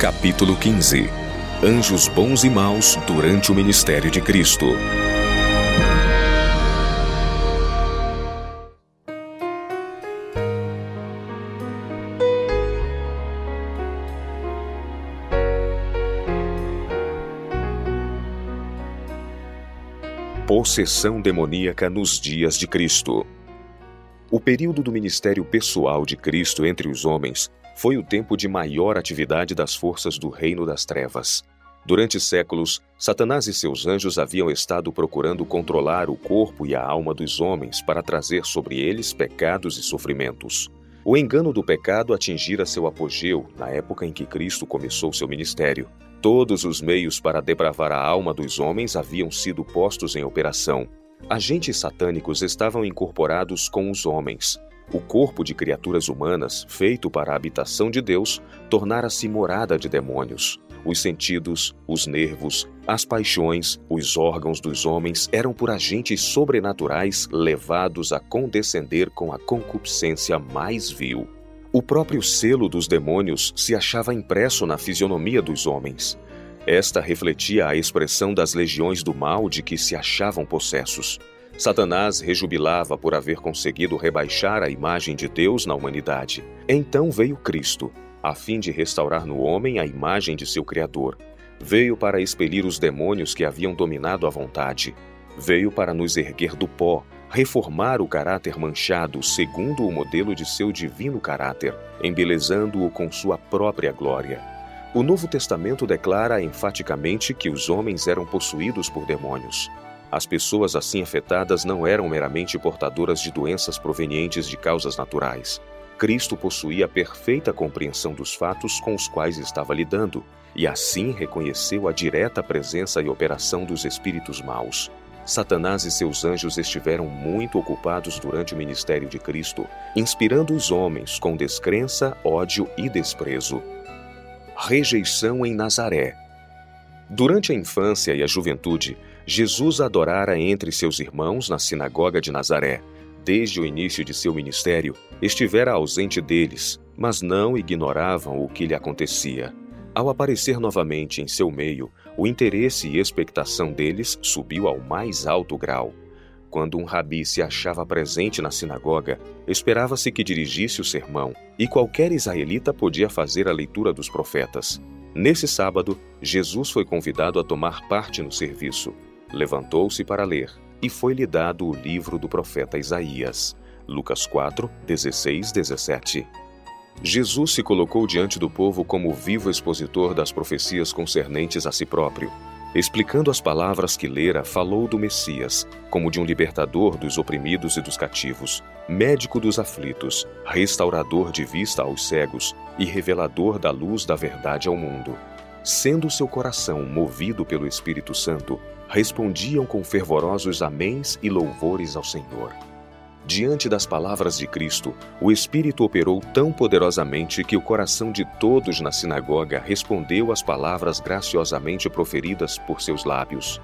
Capítulo 15 Anjos bons e maus durante o ministério de Cristo. Possessão demoníaca nos dias de Cristo. O período do ministério pessoal de Cristo entre os homens foi o tempo de maior atividade das forças do reino das trevas. Durante séculos, Satanás e seus anjos haviam estado procurando controlar o corpo e a alma dos homens para trazer sobre eles pecados e sofrimentos. O engano do pecado atingira seu apogeu na época em que Cristo começou seu ministério. Todos os meios para depravar a alma dos homens haviam sido postos em operação. Agentes satânicos estavam incorporados com os homens. O corpo de criaturas humanas, feito para a habitação de Deus, tornara-se morada de demônios. Os sentidos, os nervos, as paixões, os órgãos dos homens eram por agentes sobrenaturais levados a condescender com a concupiscência mais vil. O próprio selo dos demônios se achava impresso na fisionomia dos homens. Esta refletia a expressão das legiões do mal de que se achavam possessos. Satanás rejubilava por haver conseguido rebaixar a imagem de Deus na humanidade. Então veio Cristo, a fim de restaurar no homem a imagem de seu Criador. Veio para expelir os demônios que haviam dominado a vontade. Veio para nos erguer do pó, reformar o caráter manchado segundo o modelo de seu divino caráter, embelezando-o com sua própria glória. O Novo Testamento declara enfaticamente que os homens eram possuídos por demônios. As pessoas assim afetadas não eram meramente portadoras de doenças provenientes de causas naturais. Cristo possuía perfeita compreensão dos fatos com os quais estava lidando, e assim reconheceu a direta presença e operação dos espíritos maus. Satanás e seus anjos estiveram muito ocupados durante o ministério de Cristo, inspirando os homens com descrença, ódio e desprezo. Rejeição em Nazaré. Durante a infância e a juventude, Jesus adorara entre seus irmãos na sinagoga de Nazaré. Desde o início de seu ministério, estivera ausente deles, mas não ignoravam o que lhe acontecia. Ao aparecer novamente em seu meio, o interesse e expectação deles subiu ao mais alto grau. Quando um rabi se achava presente na sinagoga, esperava-se que dirigisse o sermão, e qualquer israelita podia fazer a leitura dos profetas. Nesse sábado, Jesus foi convidado a tomar parte no serviço. Levantou-se para ler, e foi-lhe dado o livro do profeta Isaías. Lucas 4, 16, 17. Jesus se colocou diante do povo como vivo expositor das profecias concernentes a si próprio. Explicando as palavras que lera, falou do Messias, como de um libertador dos oprimidos e dos cativos, médico dos aflitos, restaurador de vista aos cegos e revelador da luz da verdade ao mundo. Sendo seu coração movido pelo Espírito Santo, respondiam com fervorosos améns e louvores ao Senhor. Diante das palavras de Cristo, o Espírito operou tão poderosamente que o coração de todos na sinagoga respondeu às palavras graciosamente proferidas por seus lábios.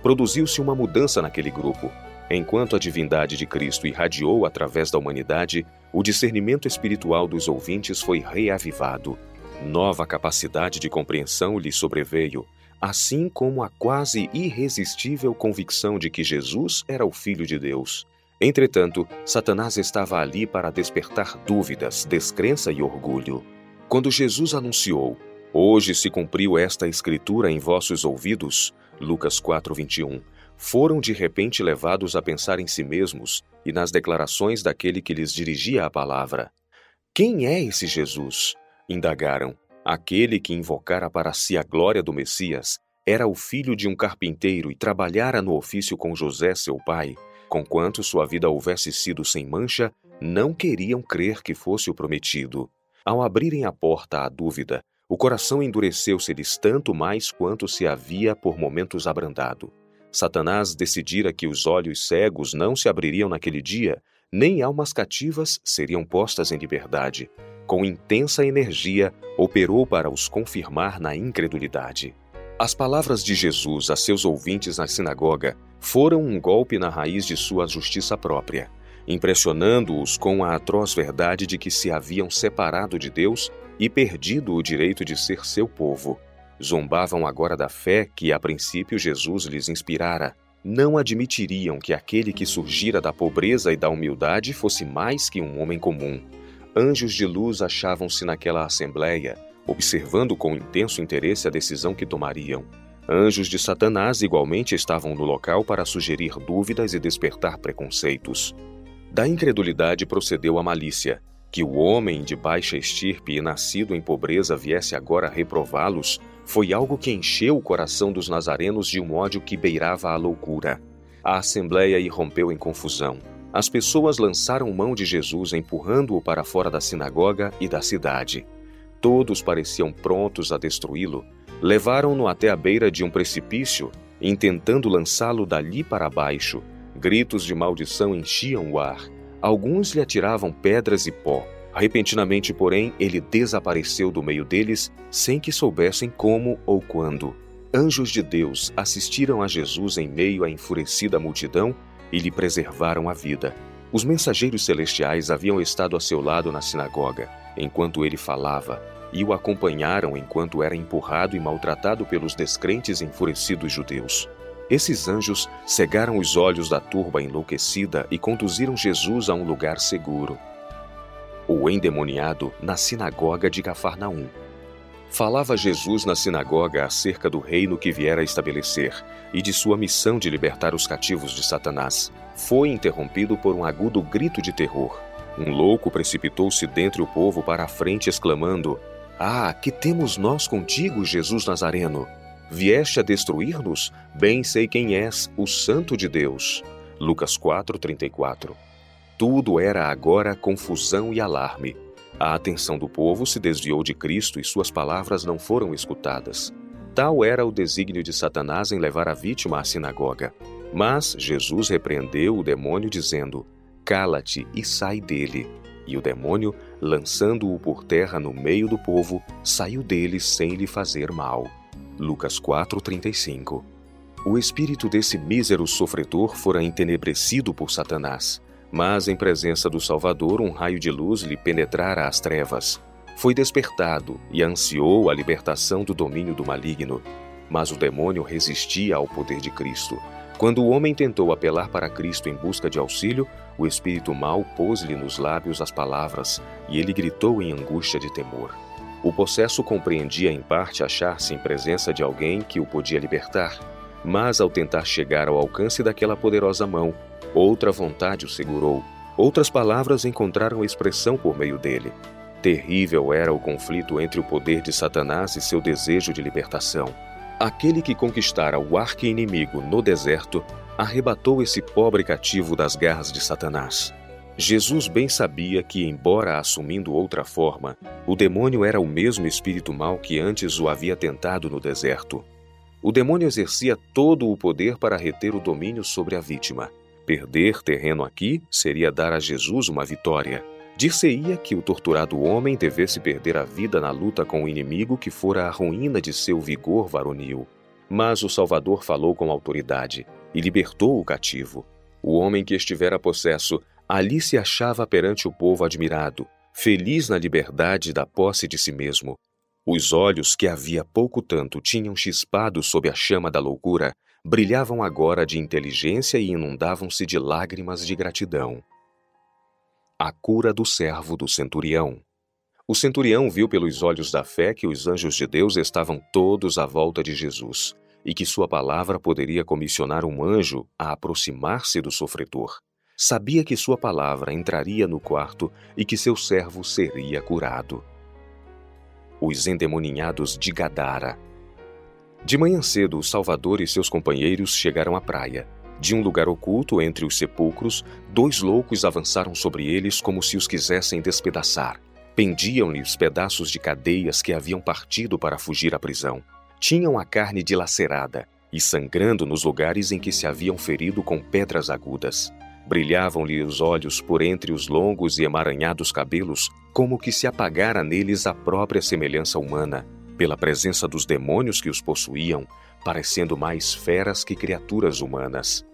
Produziu-se uma mudança naquele grupo. Enquanto a divindade de Cristo irradiou através da humanidade, o discernimento espiritual dos ouvintes foi reavivado. Nova capacidade de compreensão lhes sobreveio, assim como a quase irresistível convicção de que Jesus era o Filho de Deus. Entretanto, Satanás estava ali para despertar dúvidas, descrença e orgulho. Quando Jesus anunciou: Hoje se cumpriu esta escritura em vossos ouvidos, Lucas 4:21, foram de repente levados a pensar em si mesmos e nas declarações daquele que lhes dirigia a palavra. Quem é esse Jesus? indagaram. Aquele que invocara para si a glória do Messias era o filho de um carpinteiro e trabalhara no ofício com José, seu pai. Conquanto sua vida houvesse sido sem mancha, não queriam crer que fosse o prometido. Ao abrirem a porta à dúvida, o coração endureceu-se-lhes tanto mais quanto se havia por momentos abrandado. Satanás decidira que os olhos cegos não se abririam naquele dia, nem almas cativas seriam postas em liberdade. Com intensa energia, operou para os confirmar na incredulidade. As palavras de Jesus a seus ouvintes na sinagoga foram um golpe na raiz de sua justiça própria, impressionando-os com a atroz verdade de que se haviam separado de Deus e perdido o direito de ser seu povo. Zombavam agora da fé que a princípio Jesus lhes inspirara. Não admitiriam que aquele que surgira da pobreza e da humildade fosse mais que um homem comum. Anjos de luz achavam-se naquela assembleia, observando com intenso interesse a decisão que tomariam. Anjos de Satanás igualmente estavam no local para sugerir dúvidas e despertar preconceitos. Da incredulidade procedeu a malícia. Que o homem de baixa estirpe e nascido em pobreza viesse agora reprová-los foi algo que encheu o coração dos nazarenos de um ódio que beirava a loucura. A assembleia irrompeu em confusão. As pessoas lançaram mão de Jesus, empurrando-o para fora da sinagoga e da cidade. Todos pareciam prontos a destruí-lo. Levaram-no até a beira de um precipício, intentando lançá-lo dali para baixo. Gritos de maldição enchiam o ar. Alguns lhe atiravam pedras e pó. Repentinamente, porém, ele desapareceu do meio deles sem que soubessem como ou quando. Anjos de Deus assistiram a Jesus em meio à enfurecida multidão e lhe preservaram a vida. Os mensageiros celestiais haviam estado a seu lado na sinagoga, enquanto ele falava, e o acompanharam enquanto era empurrado e maltratado pelos descrentes enfurecidos judeus. Esses anjos cegaram os olhos da turba enlouquecida e conduziram Jesus a um lugar seguro. O endemoniado na sinagoga de Cafarnaum. Falava Jesus na sinagoga acerca do reino que viera estabelecer e de sua missão de libertar os cativos de Satanás. Foi interrompido por um agudo grito de terror. Um louco precipitou-se dentre o povo para a frente, exclamando: Ah, que temos nós contigo, Jesus Nazareno? Vieste a destruir-nos? Bem sei quem és, o Santo de Deus. Lucas 4:34. Tudo era agora confusão e alarme. A atenção do povo se desviou de Cristo e suas palavras não foram escutadas. Tal era o desígnio de Satanás em levar a vítima à sinagoga. Mas Jesus repreendeu o demônio, dizendo: Cala-te e sai dele. E o demônio, lançando-o por terra no meio do povo, saiu dele sem lhe fazer mal. Lucas 4:35. O espírito desse mísero sofredor fora entenebrecido por Satanás, mas em presença do Salvador um raio de luz lhe penetrara as trevas. Foi despertado e ansiou a libertação do domínio do maligno, mas o demônio resistia ao poder de Cristo. Quando o homem tentou apelar para Cristo em busca de auxílio, o espírito mau pôs-lhe nos lábios as palavras e ele gritou em angústia de temor. O possesso compreendia em parte achar-se em presença de alguém que o podia libertar, mas ao tentar chegar ao alcance daquela poderosa mão, outra vontade o segurou. Outras palavras encontraram expressão por meio dele. Terrível era o conflito entre o poder de Satanás e seu desejo de libertação. Aquele que conquistara o arqui-inimigo no deserto arrebatou esse pobre cativo das garras de Satanás. Jesus bem sabia que, embora assumindo outra forma, o demônio era o mesmo espírito mau que antes o havia tentado no deserto. O demônio exercia todo o poder para reter o domínio sobre a vítima. Perder terreno aqui seria dar a Jesus uma vitória. Dir-se-ia que o torturado homem devesse perder a vida na luta com o inimigo que fora a ruína de seu vigor varonil. Mas o Salvador falou com autoridade e libertou o cativo. O homem que estivera possesso Ali se achava perante o povo admirado, feliz na liberdade da posse de si mesmo. Os olhos que havia pouco tanto tinham chispado sob a chama da loucura, brilhavam agora de inteligência e inundavam-se de lágrimas de gratidão. A cura do servo do centurião. O centurião viu pelos olhos da fé que os anjos de Deus estavam todos à volta de Jesus e que sua palavra poderia comissionar um anjo a aproximar-se do sofredor. Sabia que sua palavra entraria no quarto e que seu servo seria curado. Os endemoninhados de Gadara. De manhã cedo, o Salvador e seus companheiros chegaram à praia. De um lugar oculto entre os sepulcros, dois loucos avançaram sobre eles como se os quisessem despedaçar. Pendiam-lhes pedaços de cadeias que haviam partido para fugir à prisão. Tinham a carne dilacerada e sangrando nos lugares em que se haviam ferido com pedras agudas. Brilhavam-lhe os olhos por entre os longos e emaranhados cabelos, como que se apagara neles a própria semelhança humana, pela presença dos demônios que os possuíam, parecendo mais feras que criaturas humanas.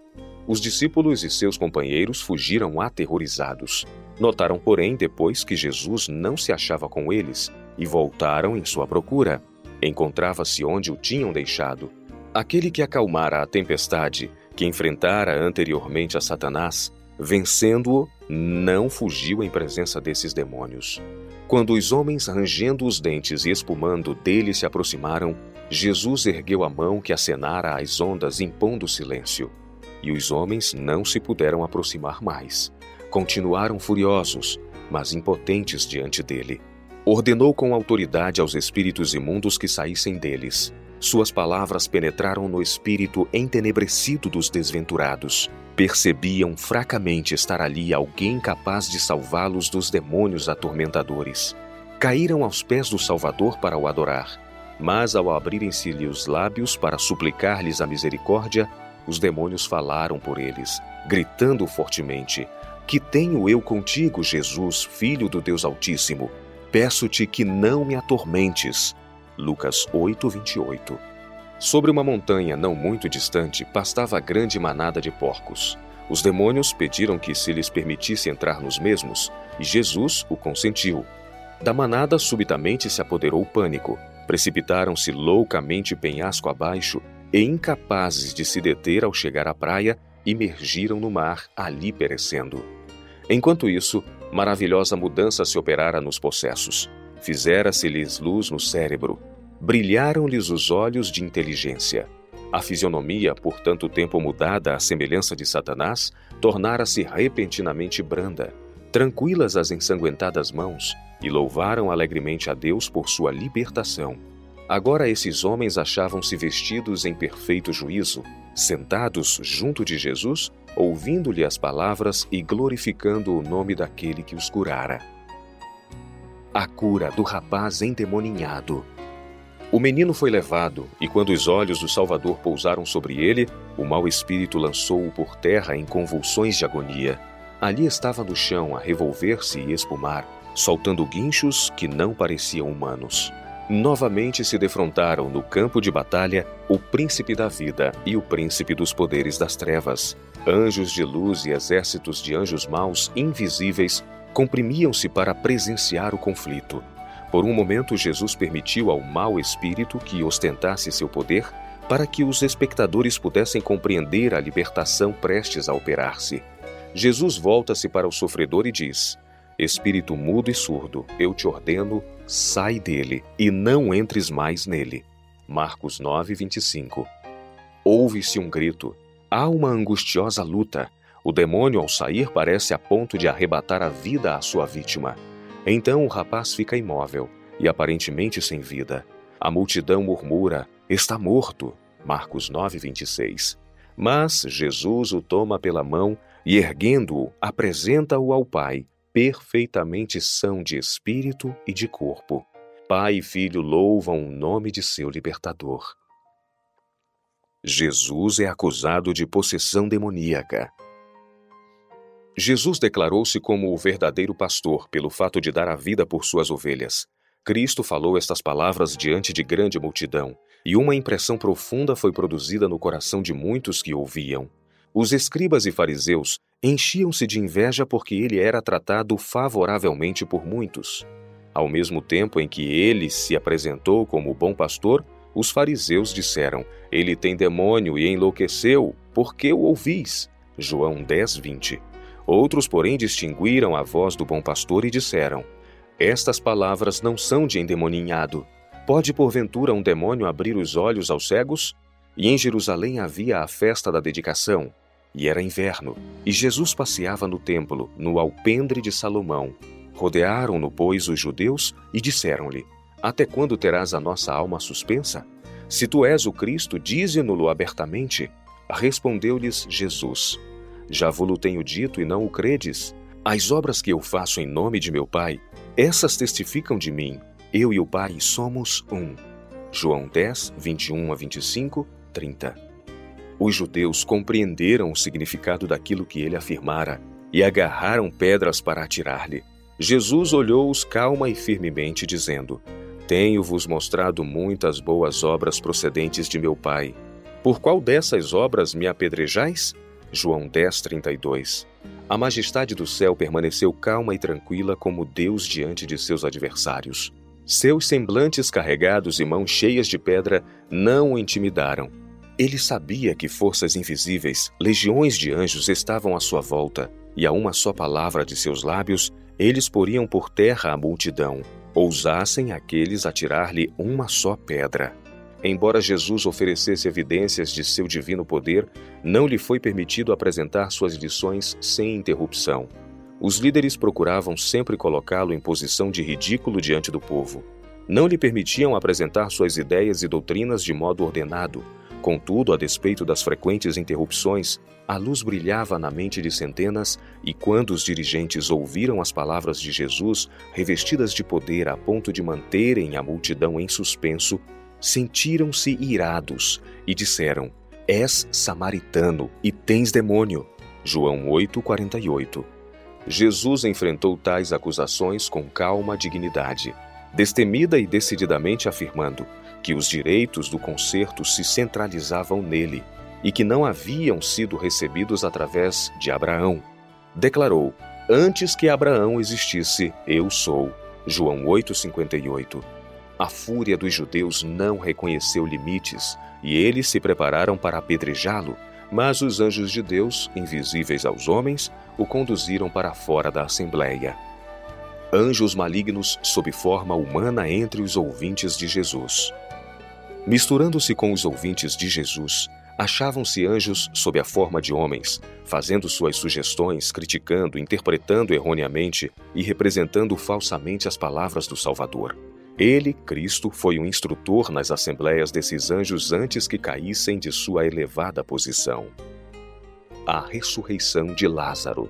Os discípulos e seus companheiros fugiram aterrorizados. Notaram, porém, depois que Jesus não se achava com eles e voltaram em sua procura. Encontrava-se onde o tinham deixado. Aquele que acalmara a tempestade, que enfrentara anteriormente a Satanás, vencendo-o, não fugiu em presença desses demônios. Quando os homens, rangendo os dentes e espumando dele se aproximaram, Jesus ergueu a mão que acenara às ondas, impondo silêncio. E os homens não se puderam aproximar mais. Continuaram furiosos, mas impotentes diante dele. Ordenou com autoridade aos espíritos imundos que saíssem deles. Suas palavras penetraram no espírito entenebrecido dos desventurados. Percebiam fracamente estar ali alguém capaz de salvá-los dos demônios atormentadores. Caíram aos pés do Salvador para o adorar. Mas ao abrirem-se-lhe os lábios para suplicar-lhes a misericórdia, os demônios falaram por eles, gritando fortemente: Que tenho eu contigo, Jesus, filho do Deus Altíssimo? Peço-te que não me atormentes. Lucas 8, 28. Sobre uma montanha não muito distante pastava grande manada de porcos. Os demônios pediram que se lhes permitisse entrar nos mesmos, e Jesus o consentiu. Da manada subitamente se apoderou o pânico. Precipitaram-se loucamente penhasco abaixo e, incapazes de se deter ao chegar à praia, imergiram no mar, ali perecendo. Enquanto isso, maravilhosa mudança se operara nos possessos. Fizera-se-lhes luz no cérebro. Brilharam-lhes os olhos de inteligência. A fisionomia, por tanto tempo mudada à semelhança de Satanás, tornara-se repentinamente branda. Tranquilas as ensanguentadas mãos, e louvaram alegremente a Deus por sua libertação. Agora esses homens achavam-se vestidos em perfeito juízo, sentados junto de Jesus ouvindo-lhe as palavras e glorificando o nome daquele que os curara. A cura do rapaz endemoninhado. O menino foi levado, e quando os olhos do Salvador pousaram sobre ele, o mau espírito lançou-o por terra em convulsões de agonia. Ali estava no chão a revolver-se e espumar, soltando guinchos que não pareciam humanos. Novamente se defrontaram no campo de batalha o príncipe da vida e o príncipe dos poderes das trevas, Anjos de luz e exércitos de anjos maus invisíveis comprimiam-se para presenciar o conflito. Por um momento, Jesus permitiu ao mau espírito que ostentasse seu poder para que os espectadores pudessem compreender a libertação prestes a operar-se. Jesus volta-se para o sofredor e diz: Espírito mudo e surdo, eu te ordeno, sai dele e não entres mais nele. Marcos 9, 25. Ouve-se um grito. Há uma angustiosa luta. O demônio, ao sair, parece a ponto de arrebatar a vida à sua vítima. Então o rapaz fica imóvel e aparentemente sem vida. A multidão murmura: Está morto. Marcos 9, 26. Mas Jesus o toma pela mão e, erguendo-o, apresenta-o ao Pai, perfeitamente são de espírito e de corpo. Pai e filho louvam o nome de seu libertador. Jesus é acusado de possessão demoníaca. Jesus declarou-se como o verdadeiro pastor pelo fato de dar a vida por suas ovelhas. Cristo falou estas palavras diante de grande multidão, e uma impressão profunda foi produzida no coração de muitos que ouviam. Os escribas e fariseus enchiam-se de inveja porque ele era tratado favoravelmente por muitos. Ao mesmo tempo em que ele se apresentou como bom pastor, os fariseus disseram: Ele tem demônio e enlouqueceu, por que o ouvis? João 10, 20. Outros, porém, distinguiram a voz do bom pastor e disseram: Estas palavras não são de endemoninhado. Pode porventura um demônio abrir os olhos aos cegos? E em Jerusalém havia a festa da dedicação, e era inverno, e Jesus passeava no templo, no alpendre de Salomão. Rodearam-no, pois, os judeus e disseram-lhe: até quando terás a nossa alma suspensa? Se tu és o Cristo, dize-no-lo abertamente. Respondeu-lhes Jesus: Já vos tenho dito e não o credes. As obras que eu faço em nome de meu Pai, essas testificam de mim. Eu e o Pai somos um. João 10, 21 a 25, 30. Os judeus compreenderam o significado daquilo que ele afirmara e agarraram pedras para atirar-lhe. Jesus olhou-os calma e firmemente, dizendo: tenho-vos mostrado muitas boas obras procedentes de meu Pai. Por qual dessas obras me apedrejais? João 10, 32. A majestade do céu permaneceu calma e tranquila como Deus diante de seus adversários. Seus semblantes carregados e mãos cheias de pedra não o intimidaram. Ele sabia que forças invisíveis, legiões de anjos estavam à sua volta, e a uma só palavra de seus lábios, eles poriam por terra a multidão, ousassem aqueles atirar-lhe uma só pedra. Embora Jesus oferecesse evidências de seu divino poder, não lhe foi permitido apresentar suas lições sem interrupção. Os líderes procuravam sempre colocá-lo em posição de ridículo diante do povo. Não lhe permitiam apresentar suas ideias e doutrinas de modo ordenado. Contudo, a despeito das frequentes interrupções, a luz brilhava na mente de centenas, e quando os dirigentes ouviram as palavras de Jesus, revestidas de poder a ponto de manterem a multidão em suspenso, sentiram-se irados e disseram: És samaritano e tens demônio. João 8:48. Jesus enfrentou tais acusações com calma dignidade, destemida e decididamente afirmando que os direitos do concerto se centralizavam nele e que não haviam sido recebidos através de Abraão. Declarou: Antes que Abraão existisse, eu sou. João 8:58. A fúria dos judeus não reconheceu limites e eles se prepararam para apedrejá-lo, mas os anjos de Deus, invisíveis aos homens, o conduziram para fora da assembleia. Anjos malignos sob forma humana entre os ouvintes de Jesus. Misturando-se com os ouvintes de Jesus, achavam-se anjos sob a forma de homens, fazendo suas sugestões, criticando, interpretando erroneamente e representando falsamente as palavras do Salvador. Ele, Cristo, foi um instrutor nas assembleias desses anjos antes que caíssem de sua elevada posição. A ressurreição de Lázaro.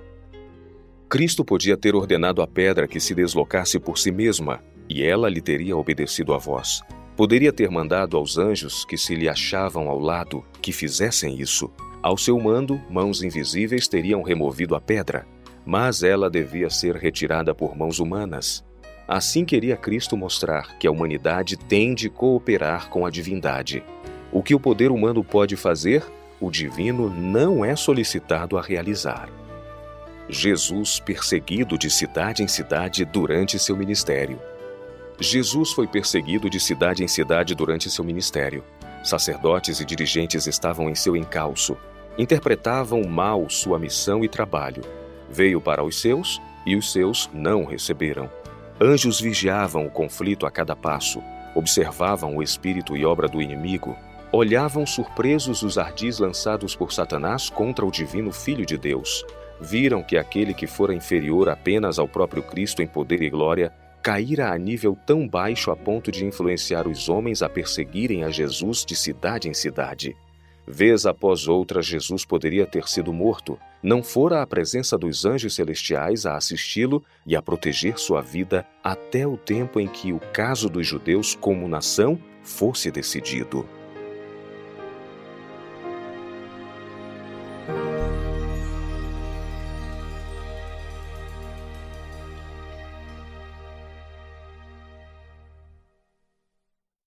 Cristo podia ter ordenado a pedra que se deslocasse por si mesma, e ela lhe teria obedecido a voz. Poderia ter mandado aos anjos que se lhe achavam ao lado que fizessem isso. Ao seu mando, mãos invisíveis teriam removido a pedra, mas ela devia ser retirada por mãos humanas. Assim queria Cristo mostrar que a humanidade tem de cooperar com a divindade. O que o poder humano pode fazer, o divino não é solicitado a realizar. Jesus perseguido de cidade em cidade durante seu ministério. Jesus foi perseguido de cidade em cidade durante seu ministério. Sacerdotes e dirigentes estavam em seu encalço, interpretavam mal sua missão e trabalho. Veio para os seus e os seus não receberam. Anjos vigiavam o conflito a cada passo, observavam o espírito e obra do inimigo, olhavam surpresos os ardis lançados por Satanás contra o divino Filho de Deus. Viram que aquele que fora inferior apenas ao próprio Cristo em poder e glória caíra a nível tão baixo a ponto de influenciar os homens a perseguirem a Jesus de cidade em cidade. Vez após outra, Jesus poderia ter sido morto, não fora a presença dos anjos celestiais a assisti-lo e a proteger sua vida até o tempo em que o caso dos judeus como nação fosse decidido.